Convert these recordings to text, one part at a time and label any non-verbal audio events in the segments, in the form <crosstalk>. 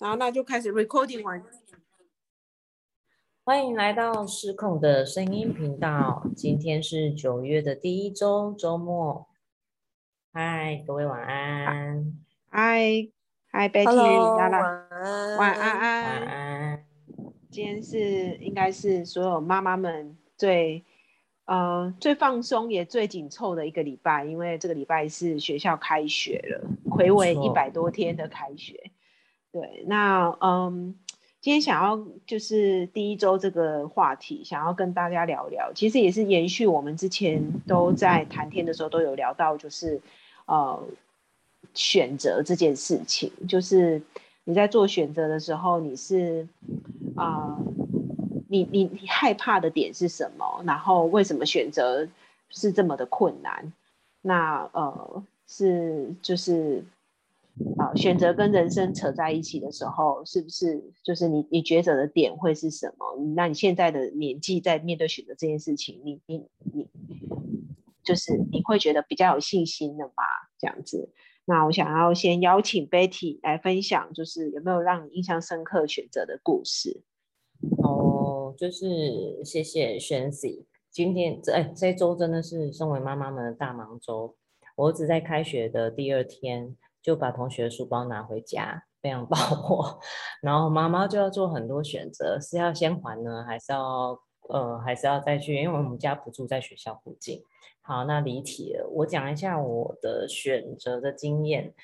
好，那就开始 recording 完。欢迎来到失控的声音频道。今天是九月的第一周周末。嗨，各位晚安。嗨，嗨来，晚安，晚安晚安。今天是应该是所有妈妈们最呃最放松也最紧凑的一个礼拜，因为这个礼拜是学校开学了，暌违没错一百多天的开学。对，那嗯，今天想要就是第一周这个话题，想要跟大家聊聊，其实也是延续我们之前都在谈天的时候都有聊到，就是呃选择这件事情，就是你在做选择的时候，你是啊、你你你害怕的点是什么？然后为什么选择是这么的困难？那呃是就是啊、选择跟人生扯在一起的时候，是不是就是你你抉择的点会是什么？那你现在的年纪在面对选择这件事情，你你你就是你会觉得比较有信心的吧？这样子。那我想要先邀请 Betty 来分享，就是有没有让你印象深刻选择的故事？哦，就是谢谢轩 C。今天这哎这一周真的是身为妈妈们的大忙周。我儿子在开学的第二天就把同学的书包拿回家，非常 <laughs> 爆火。然后妈妈就要做很多选择，是要先还呢，还是要呃还是要再去？因为我们家不住在学校附近。好，那离题了，我讲一下我的选择的经验。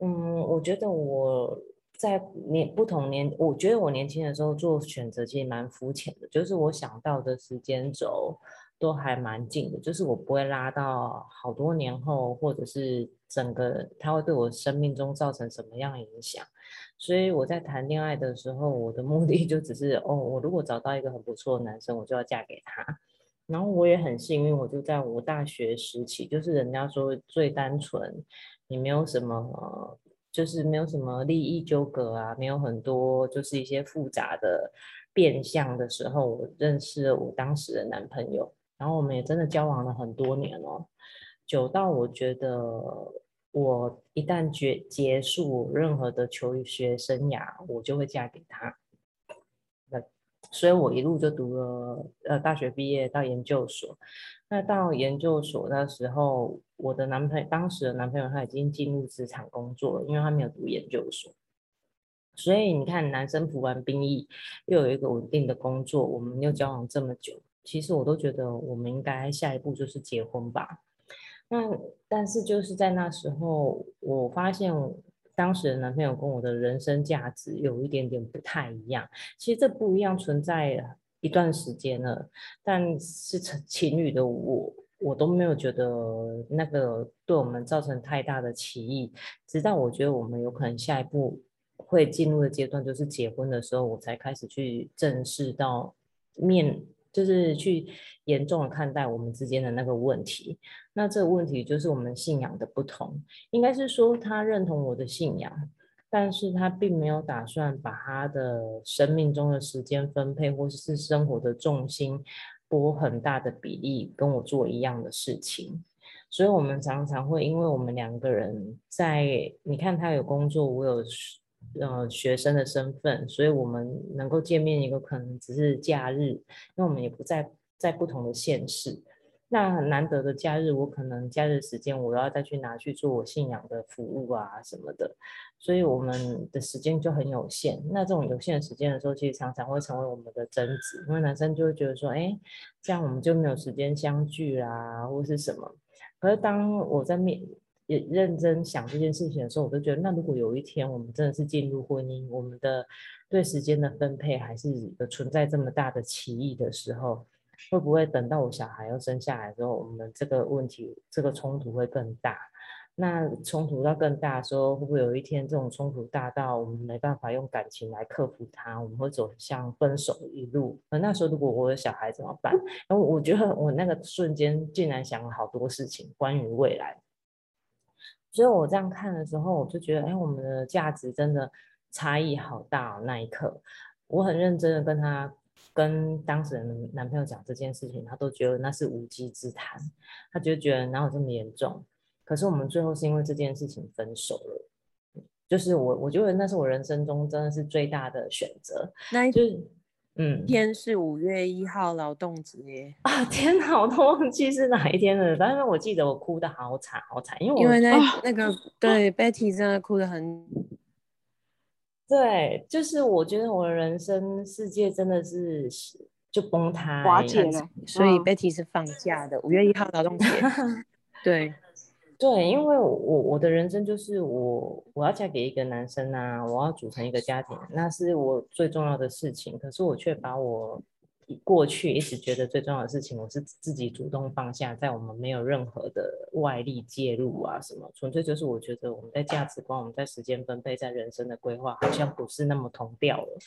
嗯，我觉得我在年不同年，我觉得我年轻的时候做选择其实蛮肤浅的，就是我想到的时间轴都还蛮近的，就是我不会拉到好多年后，或者是整个它会对我生命中造成什么样的影响。所以我在谈恋爱的时候，我的目的 <laughs> 就只是哦，我如果找到一个很不错的男生，我就要嫁给他。然后我也很幸运，我就在我大学时期，就是人家说最单纯，你没有什么，就是没有什么利益纠葛啊，没有很多就是一些复杂的变相的时候，我认识了我当时的男朋友，然后我们也真的交往了很多年哦，久到我觉得我一旦结结束任何的求学生涯，我就会嫁给他。所以我一路就读了呃大学毕业到研究所。那到研究所那时候，我的男朋友当时的男朋友他已经进入职场工作了，因为他没有读研究所。所以你看，男生服完兵役，又有一个稳定的工作，我们又交往这么久，其实我都觉得我们应该下一步就是结婚吧。那但是就是在那时候，我发现当时的男朋友跟我的人生价值有一点点不太一样。其实这不一样存在一段时间了，但是成情侣的我，我都没有觉得那个对我们造成太大的歧义。直到我觉得我们有可能下一步会进入的阶段就是结婚的时候，我才开始去正视到面。就是去严重的看待我们之间的那个问题，那这个问题就是我们信仰的不同。应该是说他认同我的信仰，但是他并没有打算把他的生命中的时间分配或是生活的重心拨很大的比例跟我做一样的事情。所以，我们常常会因为我们两个人在，你看他有工作，我有呃学生的身份，所以我们能够见面一个可能只是假日，因为我们也不在在不同的县市。那难得的假日，我可能假日时间我要再去拿去做我信仰的服务啊什么的，所以我们的时间就很有限。那这种有限的时间的时候，其实常常会成为我们的争执，因为男生就会觉得说，哎，这样我们就没有时间相聚啦，或是什么。可是当我在面也认真想这件事情的时候，我就觉得，那如果有一天我们真的是进入婚姻，我们的对时间的分配还是存在这么大的歧义的时候，会不会等到我小孩要生下来之后，我们这个问题、这个冲突会更大？那冲突到更大的时候，会不会有一天这种冲突大到我们没办法用感情来克服它？我们会走向分手一路？那那时候如果我有小孩怎么办？<laughs> 然后我觉得我那个瞬间竟然想了好多事情关于未来。所以我这样看的时候，我就觉得，哎，我们的价值真的差异好大哦。那一刻，我很认真的跟他、跟当事人的男朋友讲这件事情，他都觉得那是无稽之谈，他就觉得哪有这么严重。可是我们最后是因为这件事情分手了。就是我我觉得那是我人生中真的是最大的选择。那一就是嗯。天是五月一号劳动节，啊天哪，我都忘记是哪一天了。但是我记得我哭的好惨好惨，因为我因为那、啊那个对 Betty 真的哭得很，对，就是我觉得我的人生世界真的是就崩塌瓦欸解了，所以嗯。Betty 是放假的，五月一号劳动节。<laughs> 对，对，因为我我的人生就是我我要嫁给一个男生啊，我要组成一个家庭，那是我最重要的事情。可是我却把我过去一直觉得最重要的事情，我是自己主动放下，在我们没有任何的外力介入啊什么，纯粹就是我觉得我们在价值观、我们在时间分配、在人生的规划好像不是那么同调了。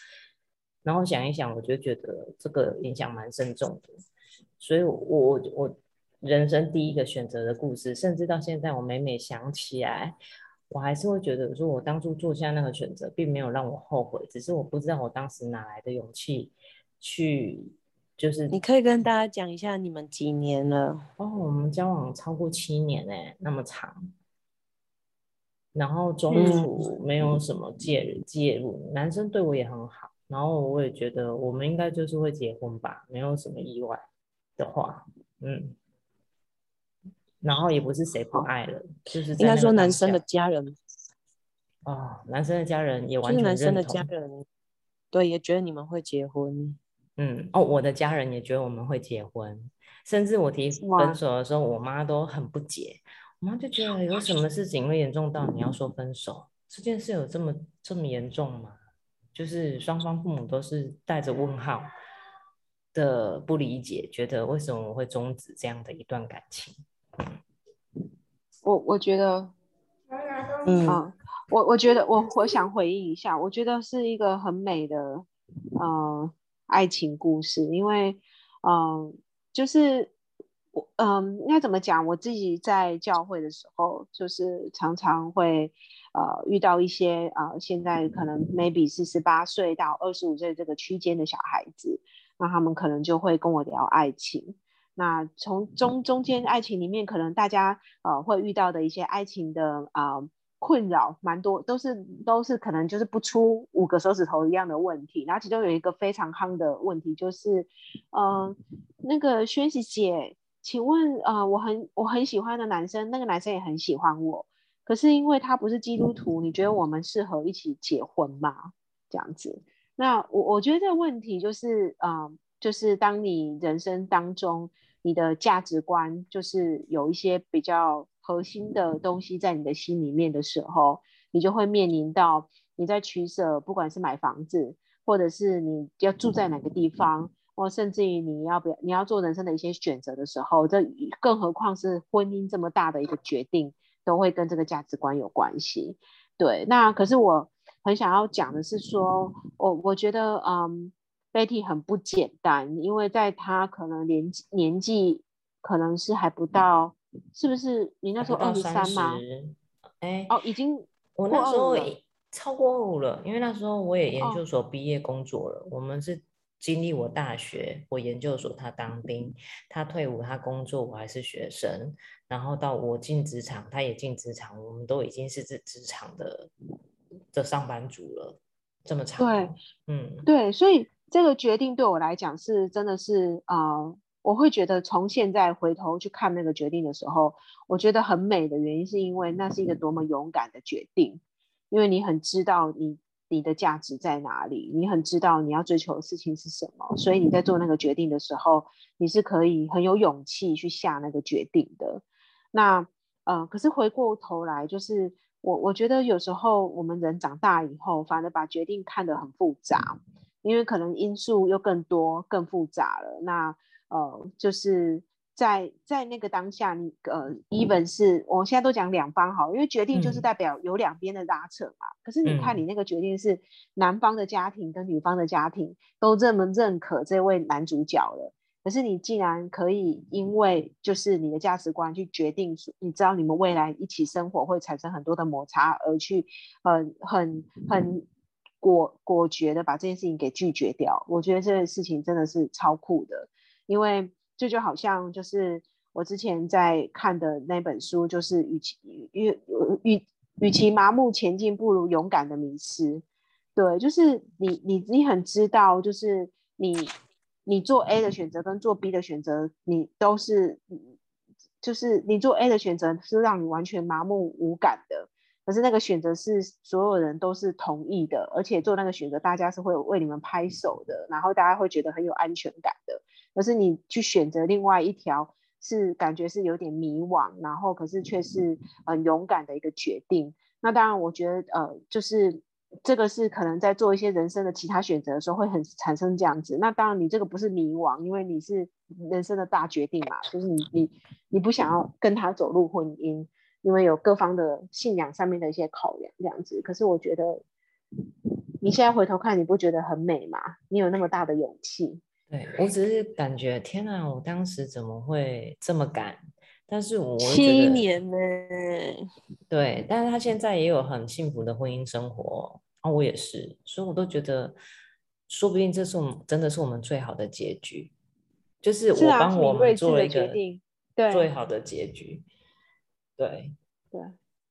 然后想一想，我就觉得这个影响蛮深重的，所以我我我人生第一个选择的故事，甚至到现在我每每想起来，我还是会觉得说，我当初做下那个选择，并没有让我后悔，只是我不知道我当时哪来的勇气去，就是你可以跟大家讲一下你们几年了？哦，我们交往超过七年哎，那么长，然后中嗯途没有什么介。入介入，男生对我也很好，然后我也觉得我们应该就是会结婚吧，没有什么意外的话，嗯，然后也不是谁不爱了，就是应该说男生的家人，哦，男生的家人也就是完全男生的家，人，对，也觉得你们会结婚。嗯，哦，我的家人也觉得我们会结婚，甚至我提哇分手的时候，我妈都很不解，我妈就觉得有什么事情会严重到你要说分手？这件事有这么这么严重吗？就是双方父母都是带着问号的不理解，觉得为什么我会终止这样的一段感情？我我觉得，嗯，嗯，我我觉得我我想回应一下，我觉得是一个很美的呃爱情故事，因为嗯、呃就是我嗯、应该怎么讲？我自己在教会的时候，就是常常会呃遇到一些啊、呃现在可能 maybe 是十八岁到二十五岁这个区间的小孩子，那他们可能就会跟我聊爱情。那从中中间爱情里面，可能大家呃会遇到的一些爱情的啊、呃困扰，蛮多都是都是可能就是不出五个手指头一样的问题。然后其中有一个非常夯的问题就是，呃，那个宣喜姐，请问呃我很我很喜欢的男生，那个男生也很喜欢我，可是因为他不是基督徒，你觉得我们适合一起结婚吗？这样子。那我我觉得这个问题就是，嗯，就是当你人生当中你的价值观就是有一些比较核心的东西在你的心里面的时候，你就会面临到你在取舍，不管是买房子，或者是你要住在哪个地方，或甚至于你要不要你要做人生的一些选择的时候，这更何况是婚姻这么大的一个决定，都会跟这个价值观有关系。对，那可是我很想要讲的是说，我我觉得，嗯，Betty 很不简单，因为在她可能年纪年纪可能是还不到，是不是？你那时候二十三吗？十，哎，哦，已经我那时候超过二五了，因为那时候我也研哦究所毕业工作了。我们是经历我大学，我研究所，他当兵，他退伍，他工作，我还是学生。然后到我进职场，他也进职场，我们都已经是职职场的的上班族了，这么长对哦，嗯，对，所以这个决定对我来讲是真的是啊、我会觉得从现在回头去看那个决定的时候，我觉得很美的原因是因为那是一个多么勇敢的决定，因为你很知道你你的价值在哪里，你很知道你要追求的事情是什么，所以你在做那个决定的时候，你是可以很有勇气去下那个决定的。那呃，可是回过头来，就是我我觉得有时候我们人长大以后，反而把决定看得很复杂，因为可能因素又更多、更复杂了。那呃，就是在在那个当下，你呃，even 是我现在都讲两方好，因为决定就是嗯代表有两边的拉扯嘛。可是你看嗯你那个决定是男方的家庭跟女方的家庭都这么认可这位男主角了。可是你竟然可以因为就是你的价值观去决定，你知道你们未来一起生活会产生很多的摩擦，而去很很很果果决的把这件事情给拒绝掉。我觉得这件事情真的是超酷的，因为这就好像就是我之前在看的那本书，就是与其与与与与其麻木前进，不如勇敢的迷失。对，就是你你你很知道，就是你你做 A 的选择跟做 B 的选择，你都是，就是你做 A 的选择是让你完全麻木无感的。可是那个选择是所有人都是同意的，而且做那个选择，大家是会为你们拍手的，然后大家会觉得很有安全感的。可是你去选择另外一条，是感觉是有点迷惘，然后可是却是很勇敢的一个决定。那当然，我觉得呃，就是这个是可能在做一些人生的其他选择的时候会很产生这样子。那当然，你这个不是迷惘，因为你是人生的大决定嘛，就是你你你不想要跟他走入婚姻。因为有各方的信仰上面的一些考量，这样子。可是我觉得，你现在回头看，你不觉得很美吗？你有那么大的勇气。对我只是感觉，天哪！我当时怎么会这么敢？但是我七年呢？<laughs> 对，但是他现在也有很幸福的婚姻生活啊，我也是，所以我都觉得，说不定这是我们真的是我们最好的结局，就是我帮我们做了一个最好的结局。对对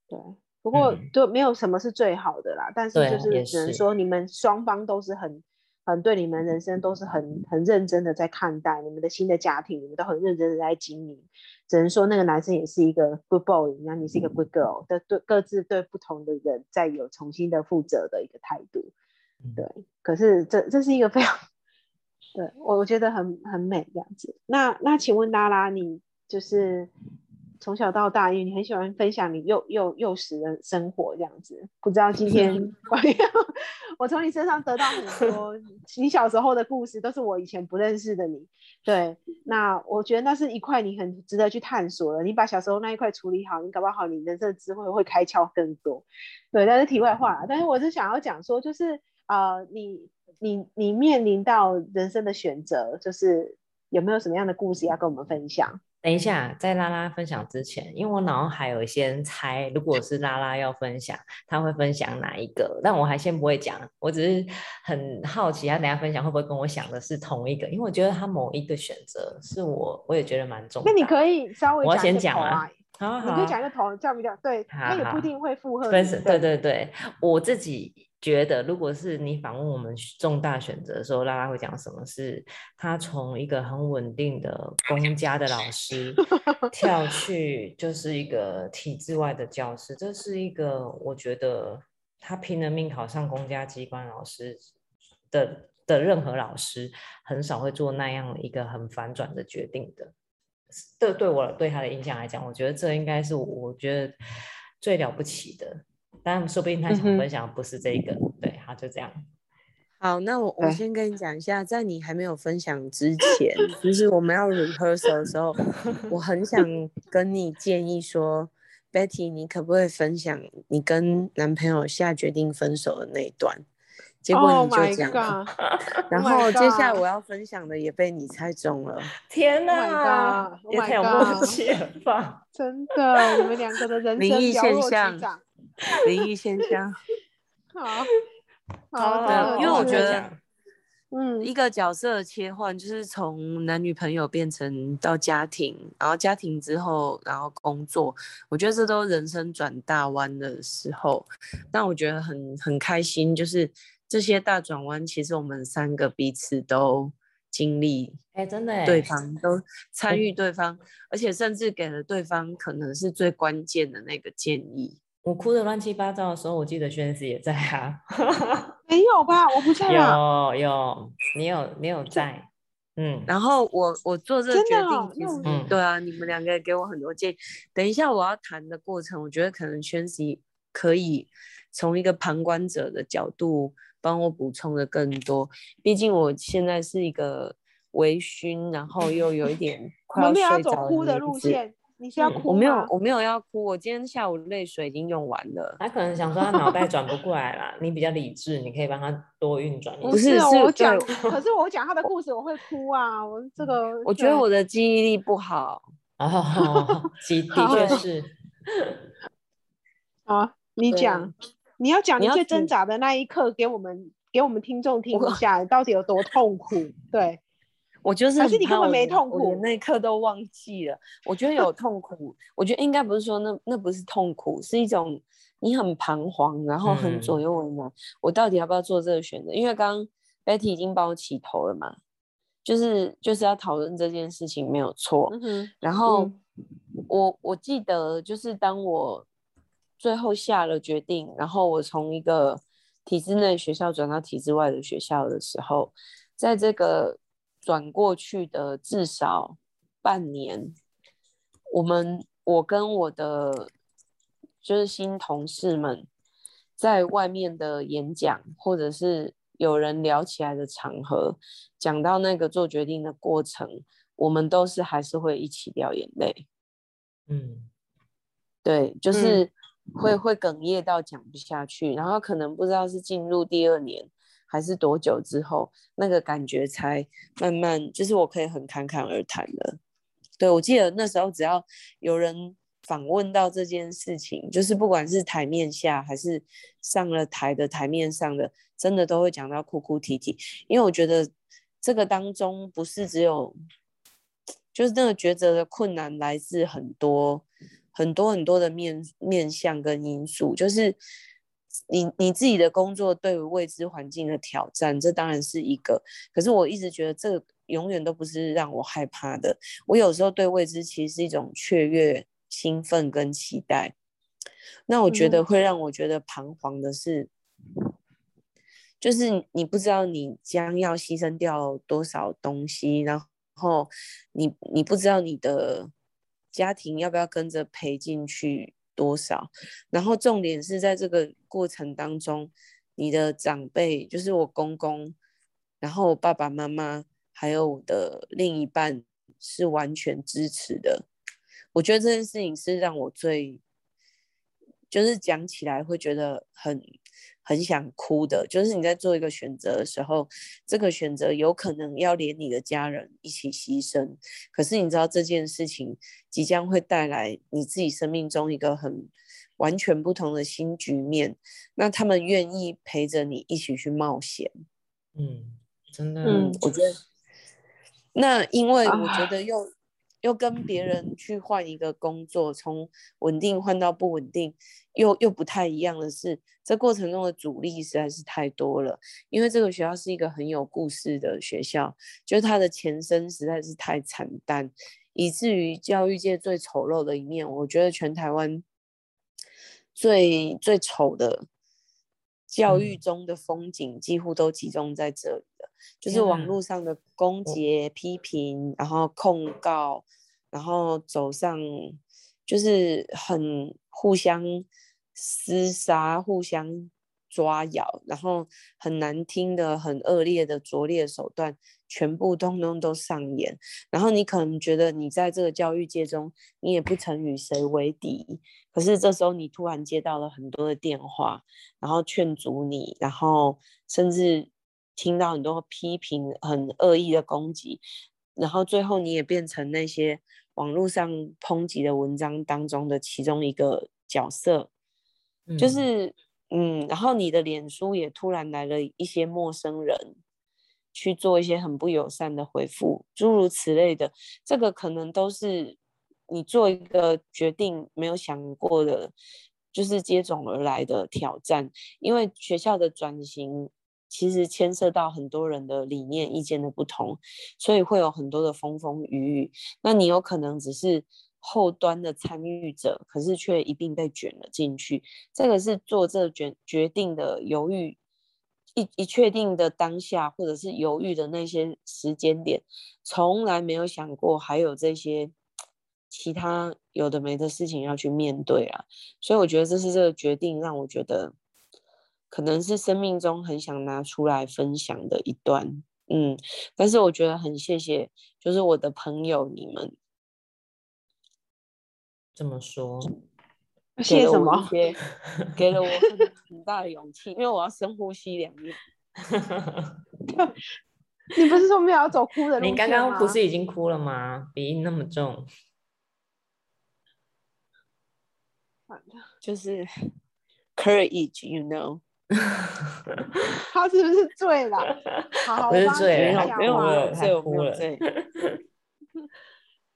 对，不过就没有什么是最好的啦。但是就是只能说，你们双方都是很很对你们人生都是很很认真的在看待你们的新的家庭，你们都很认真的在经营。只能说那个男生也是一个 good boy，那你是一个 good girl，的对各自对不同的人在有重新的负责的一个态度。对，可是这这是一个非常对我我觉得很很美这样子。那那请问拉拉，你就是。从小到大，因为你很喜欢分享你幼幼幼时的生活这样子，不知道今天 <laughs> 我从你身上得到很多你小时候的故事，都是我以前不认识的你。对，那我觉得那是一块你很值得去探索的。你把小时候那一块处理好，你搞不好你人生的智慧会开窍更多。对，但是题外话，但是我是想要讲说，就是呃，你你你面临到人生的选择，就是有没有什么样的故事要跟我们分享？等一下，在拉拉分享之前，因为我脑海有一些猜，如果是拉拉要分享，他会分享哪一个？但我还先不会讲，我只是很好奇，他等下分享会不会跟我想的是同一个？因为我觉得他某一个选择是我，我也觉得蛮重要。那你可以稍微我先讲啊，好，你可以讲一个头，这样比较对，那也不一定会附和。对对对，我自己。觉得，如果是你访问我们重大选择的时候，拉拉会讲什么？是他从一个很稳定的公家的老师 <laughs> 跳去，就是一个体制外的教师。这是一个我觉得他拼了命考上公家机关老师的的任何老师，很少会做那样一个很反转的决定的。这对我对他的印象来讲，我觉得这应该是我觉得最了不起的。但说不定他想分享不是这个，对，好，就这样。好，那我我先跟你讲一下，在你还没有分享之前，就是我们要 rehearsal 的时候，我很想跟你建议说，Betty，你可不可以分享你跟男朋友下决定分手的那一段？结果你就讲，<laughs> 然后接下来我要分享的也被你猜中了。天哪，也太有默契了吧！真的，你们两个的人生灵异现象。<laughs> 灵异现象，<laughs> 好好的，因为我觉得，嗯，一个角色的切换，就是从男女朋友变成到家庭，然后家庭之后，然后工作，我觉得这都人生转大弯的时候。但我觉得很很开心，就是这些大转弯，其实我们三个彼此都经历，哎，真的，对方都参与对方，而且甚至给了对方可能是最关键的那个建议。我哭的乱七八糟的时候，我记得轩子也在啊。<laughs> 没有吧？我不在有有，你有你有在。嗯，然后我我做这个决定，其实对啊，你们两个给我很多建议。等一下我要谈的过程，我觉得可能轩子可以从一个旁观者的角度帮我补充的更多。毕竟我现在是一个微醺，然后又有一点快要睡着的路线。你是要哭？我没有，我没有要哭。我今天下午泪水已经用完了。他可能想说他脑袋转不过来了。你比较理智，你可以帮他多运转。不是我讲，可是我讲他的故事，我会哭啊。我这个，我觉得我的记忆力不好。<laughs> 哦，的 <laughs> 的确是。<laughs> 啊，你讲，你要讲你最挣扎的那一刻，给我们给我们听众听一下，到底有多痛苦？对。我就是，可是你根本没痛苦，那一刻都忘记了。我觉得有痛苦，我觉得应该不是说那那不是痛苦，是一种你很彷徨，然后很左右为难，我到底要不要做这个选择？因为刚刚 Betty 已经帮我起头了嘛，就是就是要讨论这件事情没有错。然后我我记得就是当我最后下了决定，然后我从一个体制内学校转到体制外的学校的时候，在这个转过去的至少半年，我们我跟我的。就是新同事们在外面的演讲，或者是有人聊起来的场合，讲到那个做决定的过程，我们都是还是会一起掉眼泪。嗯，对，就是会会哽咽到讲不下去，然后可能不知道是进入第二年还是多久之后，那个感觉才慢慢，就是我可以很侃侃而谈的。对我记得那时候，只要有人。访问到这件事情，就是不管是台面下还是上了台的台面上的，真的都会讲到哭哭啼啼。因为我觉得这个当中不是只有，就是那个抉择的困难来自很多很多很多的面面向跟因素，就是你你自己的工作对于未知环境的挑战，这当然是一个。可是我一直觉得这永远都不是让我害怕的。我有时候对未知其实是一种雀跃。兴奋跟期待，那我觉得会让我觉得彷徨的是，就是你不知道你将要牺牲掉多少东西，然后你你不知道你的家庭要不要跟着赔进去多少，然后重点是在这个过程当中，你的长辈就是我公公，然后我爸爸妈妈还有我的另一半是完全支持的。我觉得这件事情是让我最，就是讲起来会觉得很很想哭的。就是你在做一个选择的时候，这个选择有可能要连你的家人一起牺牲。可是你知道这件事情即将会带来你自己生命中一个很完全不同的新局面。那他们愿意陪着你一起去冒险。嗯，真的。嗯，我觉得。那因为我觉得又。又跟别人去换一个工作，从稳定换到不稳定，又又不太一样的是，这过程中的阻力实在是太多了。因为这个学校是一个很有故事的学校，就是它的前身实在是太惨淡，以至于教育界最丑陋的一面，我觉得全台湾最最丑的教育中的风景，几乎都集中在这里了。就是网络上的攻击、批评，然后控告，然后走上就是很互相厮杀、互相抓咬，然后很难听的、很恶劣的拙劣手段，全部通通都上演。然后你可能觉得你在这个教育界中，你也不曾与谁为敌，可是这时候你突然接到了很多的电话，然后劝阻你，然后甚至。听到很多批评、很恶意的攻击，然后最后你也变成那些网络上抨击的文章当中的其中一个角色，就是嗯，然后你的脸书也突然来了一些陌生人去做一些很不友善的回复，诸如此类的，这个可能都是你做一个决定没有想过的，就是接踵而来的挑战，因为学校的转型。其实牵涉到很多人的理念、意见的不同，所以会有很多的风风雨雨。那你有可能只是后端的参与者，可是却一并被卷了进去。这个是做这决决定的犹豫，一一确定的当下，或者是犹豫的那些时间点，从来没有想过还有这些其他有的没的事情要去面对啊。所以我觉得这是这个决定让我觉得。可能是生命中很想拿出来分享的一段，嗯，但是我觉得很谢谢，就是我的朋友你们这么说，<laughs> 谢什么？给了我很大的勇气，因为我要深呼吸两遍。<laughs> 你不是说没有要走哭的路你刚刚不是已经哭了吗？鼻音那么重，就是 courage，you know。<laughs> 他是不是醉了？好，不是醉，没有，没有，没有，醉。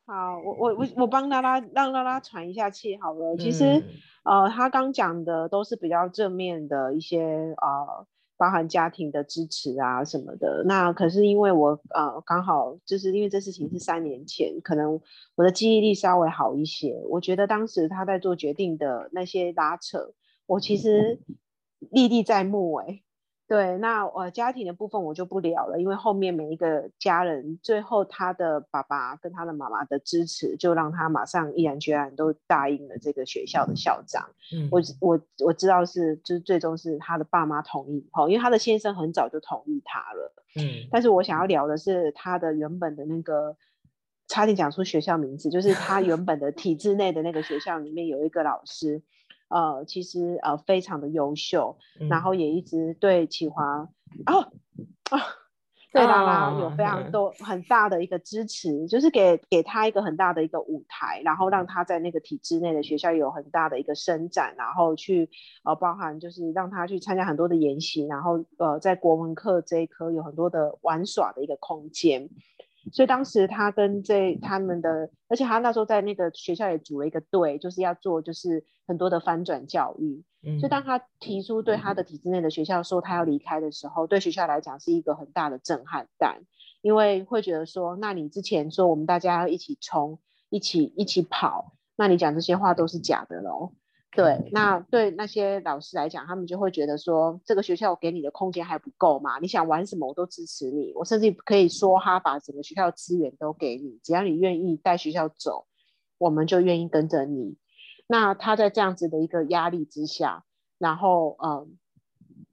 好，我我我我帮拉拉让拉拉喘一下气好了。其实，呃，他刚讲的都是比较正面的一些呃，包含家庭的支持啊什么的。那可是因为我呃刚好就是因为这事情是三年前，可能我的记忆力稍微好一些。我觉得当时他在做决定的那些拉扯，我其实历历在目哎。对，那呃家庭的部分我就不聊了，因为后面每一个家人，最后他的爸爸跟他的妈妈的支持，就让他马上毅然决然都答应了这个学校的校长。嗯，我我我知道是，就是最终是他的爸妈同意哈，因为他的先生很早就同意他了。嗯，但是我想要聊的是他的原本的那个，差点讲出学校名字，就是他原本的体制内的那个学校里面有一个老师。呃，其实呃非常的优秀，然后也一直对启华哦啊，对拉拉有非常多很大的一个支持，就是给给他一个很大的一个舞台，然后让他在那个体制内的学校有很大的一个伸展，然后去呃包含就是让他去参加很多的研习，然后呃在国文课这一科有很多的玩耍的一个空间。所以当时他跟这他们的，而且他那时候在那个学校也组了一个队，就是要做就是很多的翻转教育。所以当他提出对他的体制内的学校说他要离开的时候，对学校来讲是一个很大的震撼弹，因为会觉得说，那你之前说我们大家要一起冲，一起一起跑，那你讲这些话都是假的喽。对，那对那些老师来讲，他们就会觉得说，这个学校我给你的空间还不够嘛？你想玩什么，我都支持你，我甚至可以说哈，把整个学校资源都给你，只要你愿意带学校走，我们就愿意跟着你。那他在这样子的一个压力之下，然后呃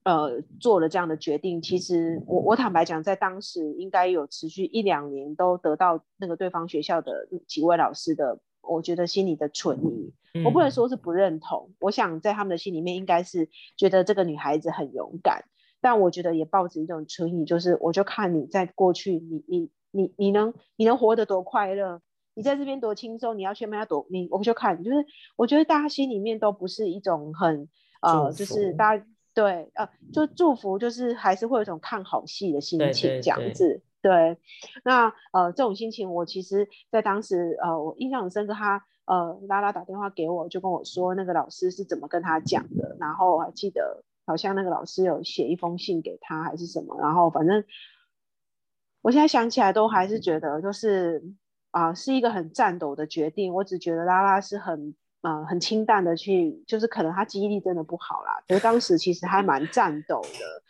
呃做了这样的决定。其实我我坦白讲，在当时应该有持续一两年，都得到那个对方学校的几位老师的。我觉得心里的存疑，我不能说是不认同。我想在他们的心里面，应该是觉得这个女孩子很勇敢。但我觉得也抱着一种存疑，就是我就看你在过去，你你你你能你能活得多快乐，你在这边多轻松，你要去那边多你，我就看，就是我觉得大家心里面都不是一种很呃，就是大家对呃，就祝福，就是还是会有一种看好戏的心情这样子。对，对那呃这种心情，我其实在当时呃我印象很深刻，他呃拉拉打电话给我，就跟我说那个老师是怎么跟他讲的，然后我还记得好像那个老师有写一封信给他还是什么，然后反正我现在想起来都还是觉得就是啊是一个很颤抖的决定，我只觉得拉拉是很呃很清淡的去，就是可能他记忆力真的不好啦，所以当时其实还蛮战斗的。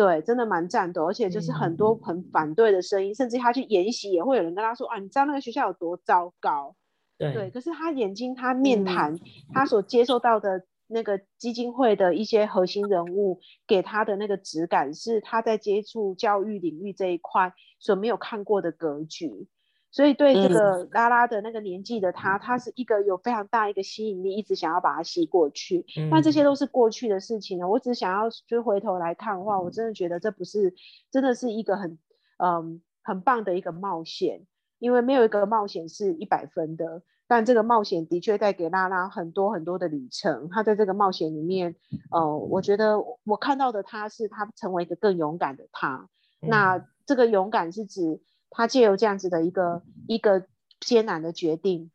对，真的蛮战斗，而且就是很多很反对的声音，甚至他去演习也会有人跟他说啊，你知道那个学校有多糟糕？对，可是他眼睛，他面谈，他所接受到的那个基金会的一些核心人物给他的那个质感，是他在接触教育领域这一块所没有看过的格局。所以对这个拉拉的那个年纪的他，他是一个有非常大一个吸引力，一直想要把它吸过去。但这些都是过去的事情了。我只想要就回头来看的话，我真的觉得这不是真的是一个很嗯很棒的一个冒险，因为没有一个冒险是一百分的。但这个冒险的确带给拉拉很多很多的旅程。他在这个冒险里面，呃，我觉得我看到的他是他成为一个更勇敢的他。那这个勇敢是指。他借由这样子的一个一个艰难的决定，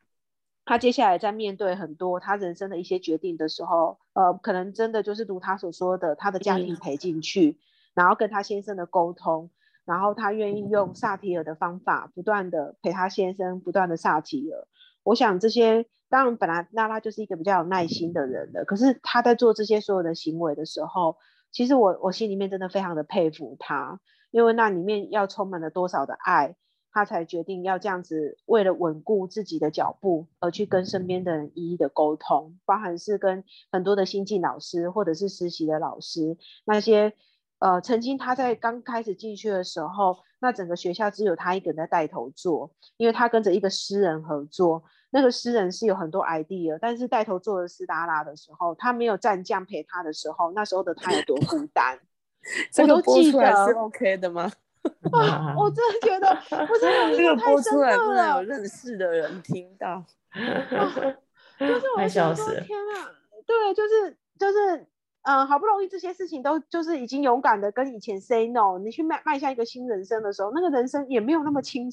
他接下来在面对很多他人生的一些决定的时候，呃，可能真的就是如他所说的，他的家庭陪进去，然后跟他先生的沟通，然后他愿意用萨提尔的方法，不断的陪他先生，不断的萨提尔。我想这些当然本来娜拉就是一个比较有耐心的人的，可是他在做这些所有的行为的时候，其实我我心里面真的非常的佩服他。因为那里面要充满了多少的爱，他才决定要这样子，为了稳固自己的脚步而去跟身边的人一一的沟通，包含是跟很多的新进老师或者是实习的老师，那些呃曾经他在刚开始进去的时候，那整个学校只有他一个人在带头做，因为他跟着一个诗人合作，那个诗人是有很多 idea，但是带头做的是达拉的时候，他没有战将陪他的时候，那时候的他有多孤单。<laughs> 我都记得是 OK 的吗？<laughs> 啊，<laughs> 我真的觉得不是这个播出来不能有认识的人听到，就是我想说天啊，对，就是就是，嗯，好不容易这些事情都就是已经勇敢的跟以前 say no，你去迈迈向一个新人生的时候，那个人生也没有那么轻，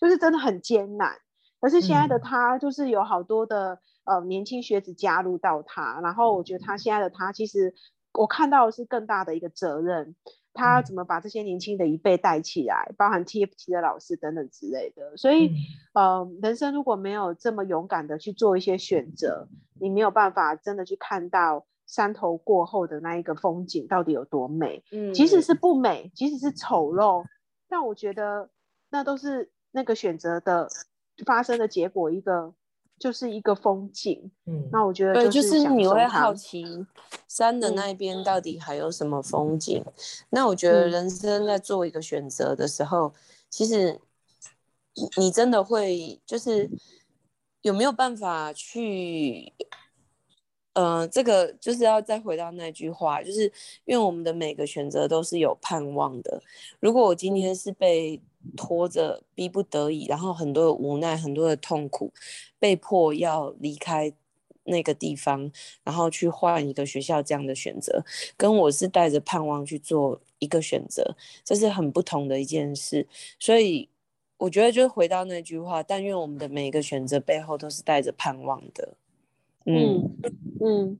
就是真的很艰难。可是现在的他就是有好多的呃年轻学子加入到他，然后我觉得他现在的他其实我看到的是更大的一个责任，他怎么把这些年轻的一辈带起来，包含 TFT 的老师等等之类的。所以呃，人生如果没有这么勇敢的去做一些选择，你没有办法真的去看到山头过后的那一个风景到底有多美。嗯，即使是不美，即使是丑陋，但我觉得那都是那个选择的。发生的结果，一个就是一个风景。嗯，那我觉得对，就是你会好奇山的那一边到底还有什么风景。那我觉得人生在做一个选择的时候，其实你真的会就是有没有办法去，呃，这个就是要再回到那句话，就是因为我们的每个选择都是有盼望的。如果我今天是被拖着，逼不得已，然后很多的无奈，很多的痛苦，被迫要离开那个地方，然后去换一个学校，这样的选择，跟我是带着盼望去做一个选择，这是很不同的一件事。所以我觉得，就回到那句话，但愿我们的每一个选择背后都是带着盼望的。嗯嗯，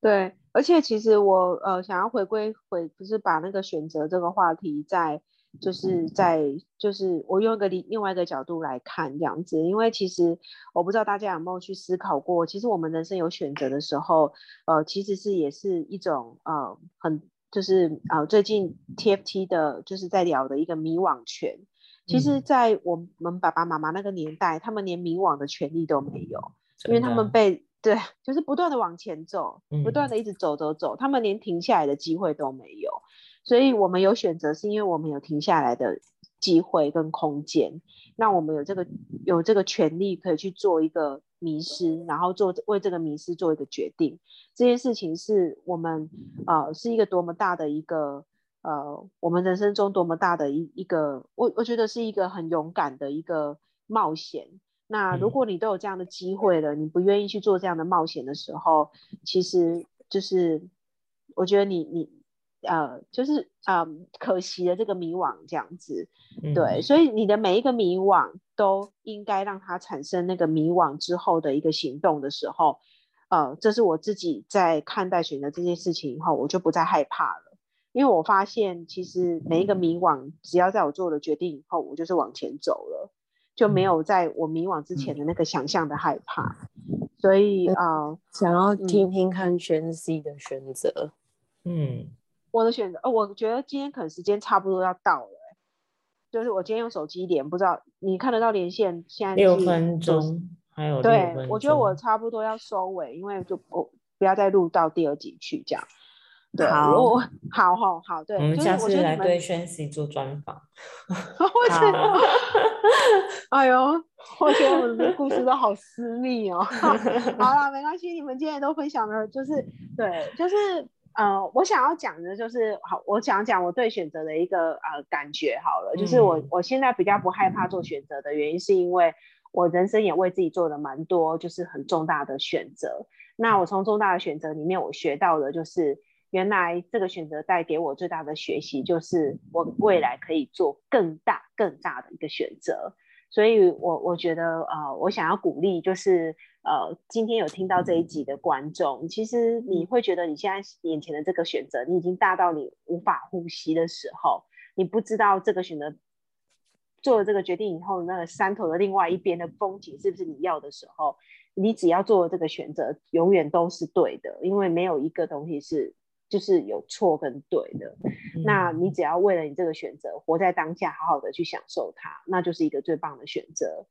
对。而且其实我呃想要回归回，不是把那个选择这个话题在。就是在，就是我用一个另另外一个角度来看这样子，因为其实我不知道大家有没有去思考过，其实我们人生有选择的时候，呃，其实是也是一种呃很就是呃最近 TFT 的就是在聊的一个迷惘权。其实，在我们爸爸妈妈那个年代，他们连迷惘的权利都没有，因为他们被对，就是不断的往前走，不断的一直走走走，他们连停下来的机会都没有。所以我们有选择，是因为我们有停下来的机会跟空间，那我们有这个有这个权利可以去做一个迷失，然后做为这个迷失做一个决定。这件事情是我们呃是一个多么大的一个呃我们人生中多么大的一一个我我觉得是一个很勇敢的一个冒险。那如果你都有这样的机会了，你不愿意去做这样的冒险的时候，其实就是我觉得你你。呃，就是啊，可惜的这个迷惘这样子，对，所以你的每一个迷惘都应该让它产生那个迷惘之后的一个行动的时候，呃，这是我自己在看待选择这件事情以后，我就不再害怕了，因为我发现其实每一个迷惘，只要在我做了决定以后，我就是往前走了，就没有在我迷惘之前的那个想象的害怕，所以啊，想要听听看全 C 的选择，嗯。我的选择，哦，我觉得今天可能时间差不多要到了，就是我今天用手机连，不知道你看得到连线，现在六分钟，还有对，我觉得我差不多要收尾，因为就我不要再录到第二集去这样。好，好好好，对，我们下次来对宣熙做专访。<laughs> 我觉得，哎呦，我觉得我们的故事都好私密哦。<laughs> 好了，没关系，你们今天都分享了，就是对，就是。呃，我想要讲的就是，好，我讲讲我对选择的一个呃感觉好了，就是我我现在比较不害怕做选择的原因，是因为我人生也为自己做了蛮多，就是很重大的选择。那我从重大的选择里面，我学到的就是，原来这个选择带给我最大的学习，就是我未来可以做更大更大的一个选择。所以，我我觉得，呃，我想要鼓励，就是，呃，今天有听到这一集的观众，其实你会觉得你现在眼前的这个选择，你已经大到你无法呼吸的时候，你不知道这个选择做了这个决定以后，那个山头的另外一边的风景是不是你要的时候，你只要做了这个选择，永远都是对的，因为没有一个东西是。就是有错跟对的，那你只要为了你这个选择，活在当下，好好的去享受它，那就是一个最棒的选择。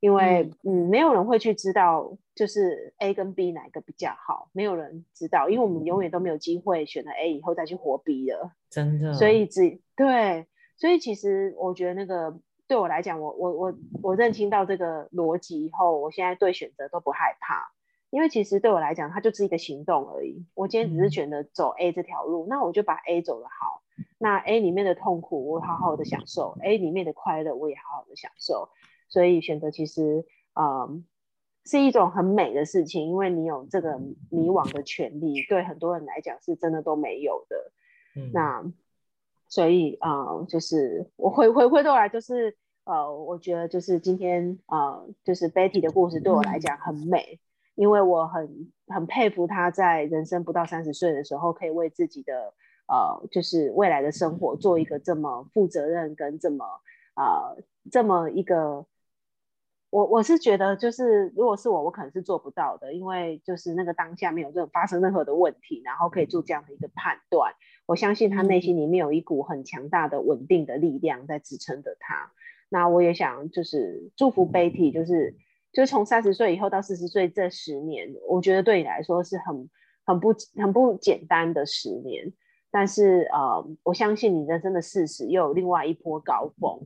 因为嗯，没有人会去知道，就是 A 跟 B 哪个比较好，没有人知道，因为我们永远都没有机会选了 A 以后再去活 B 了，真的。所以只对，所以其实我觉得那个对我来讲，我我我我认清到这个逻辑以后，我现在对选择都不害怕。因为其实对我来讲，它就是一个行动而已。我今天只是选择走 A 这条路，那我就把 A 走的好。那 A 里面的痛苦，我好好的享受；A 里面的快乐，我也好好的享受。所以选择其实，嗯，是一种很美的事情，因为你有这个迷惘的权利。对很多人来讲，是真的都没有的。嗯那所以啊，就是我回回回头来，就是。呃，我觉得就是今天呃，就是 Betty 的故事对我来讲很美，因为我很很佩服她在人生不到三十岁的时候，可以为自己的呃，就是未来的生活做一个这么负责任跟这么啊这么一个。我我是觉得，就是如果是我，我可能是做不到的，因为就是那个当下没有这种发生任何的问题，然后可以做这样的一个判断。我相信他内心里面有一股很强大的稳定的力量在支撑着他。那我也想就是祝福 Betty，就是就是从三十岁以后到四十岁这十年，我觉得对你来说是很很不很不简单的十年。但是呃，我相信你人生的四十又有另外一波高峰。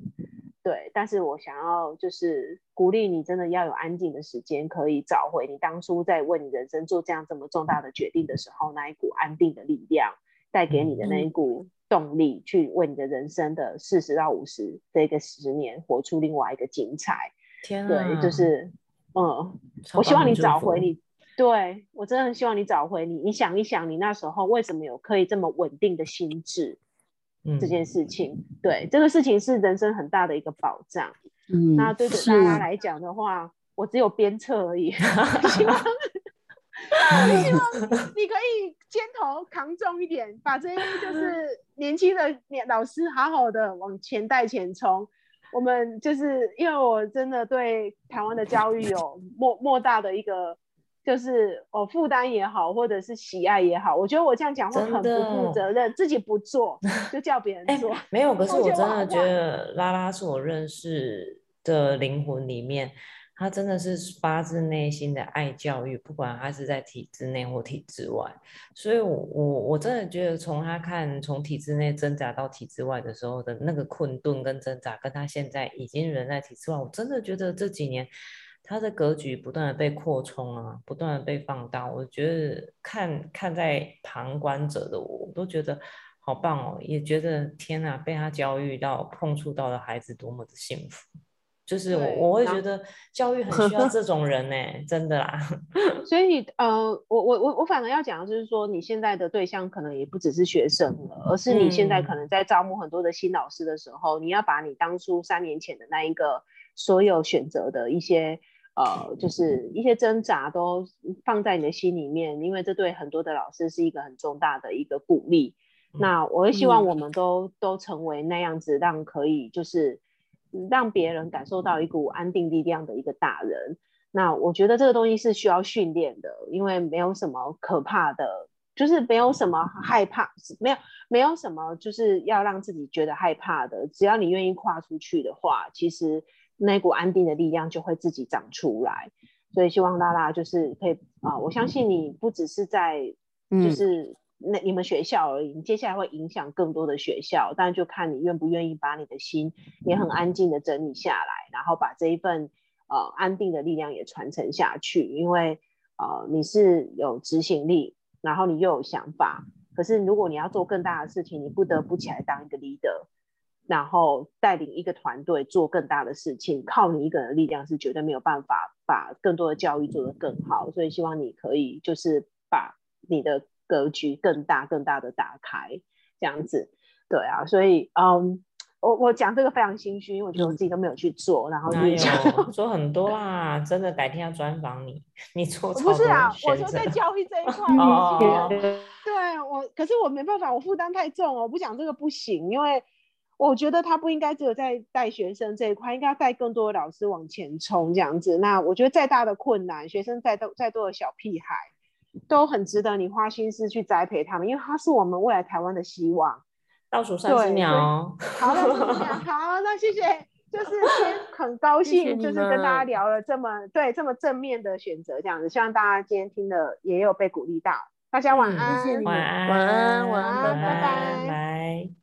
对，但是我想要就是鼓励你，真的要有安静的时间，可以找回你当初在为你人生做这样这么重大的决定的时候那一股安定的力量，带给你的那一股动力，去为你的人生的四十到五十这个十年活出另外一个精彩。天啊对，就是嗯，我希望你找回你，对我真的很希望你找回你。你想一想，你那时候为什么有可以这么稳定的心智？这件事情，对这个事情是人生很大的一个保障。嗯，那对大家来讲的话，我只有鞭策而已。<laughs> 希望，希望你可以肩头扛重一点，把这些就是年轻的年老师好好的往前带前冲。我们就是因为我真的对台湾的教育有莫莫大的一个。就是哦，负担也好，或者是喜爱也好，我觉得我这样讲话很不负责任，自己不做 <laughs> 就叫别人做。没有，可是我真的觉得拉拉是我认识的灵魂里面，他真的是发自内心的爱教育，不管他是在体制内或体制外。所以，我我我真的觉得从他看从体制内挣扎到体制外的时候的那个困顿跟挣扎，跟他现在已经人在体制外，我真的觉得这几年。他的格局不断的被扩充啊，不断的被放大。我觉得看看在旁观者的我，我都觉得好棒哦，也觉得天哪，被他教育到、碰触到的孩子多么的幸福。就是我我会觉得教育很需要这种人呢，真的啦。<laughs> 所以呃，我我我我反而要讲的就是说，你现在的对象可能也不只是学生了，而是你现在可能在招募很多的新老师的时候，你要把你当初三年前的那一个所有选择的一些。呃，就是一些挣扎都放在你的心里面，因为这对很多的老师是一个很重大的一个鼓励。那我也希望我们都都成为那样子，让可以就是让别人感受到一股安定力量的一个大人。那我觉得这个东西是需要训练的，因为没有什么可怕的，就是没有什么害怕，没有没有什么就是要让自己觉得害怕的。只要你愿意跨出去的话，其实。那股安定的力量就会自己长出来，所以希望大家就是可以啊，我相信你不只是在就是那你们学校而已，你接下来会影响更多的学校，但就看你愿不愿意把你的心也很安静的整理下来，然后把这一份呃安定的力量也传承下去，因为呃你是有执行力，然后你又有想法，可是如果你要做更大的事情，你不得不起来当一个 leader。然后带领一个团队做更大的事情，靠你一个人的力量是绝对没有办法把更多的教育做得更好。所以希望你可以就是把你的格局更大、更大的打开，这样子。对啊，所以嗯，我我讲这个非常心虚，因为我觉得我自己都没有去做。然后 <laughs> 你说很多啊，真的改天要专访你，你做不是啊？我说在教育这一块，<laughs> 对我，可是我没办法，我负担太重了，我不讲这个不行，因为。我觉得他不应该只有在带学生这一块，应该带更多的老师往前冲这样子。那我觉得再大的困难，学生再多再多的小屁孩，都很值得你花心思去栽培他们，因为他是我们未来台湾的希望。倒数三十秒，好，好，那谢谢，就是先 <laughs> 很高兴，就是跟大家聊了这么对这么正面的选择这样子，希望大家今天听的也有被鼓励到。大家晚安，晚安，晚安，晚安，拜拜。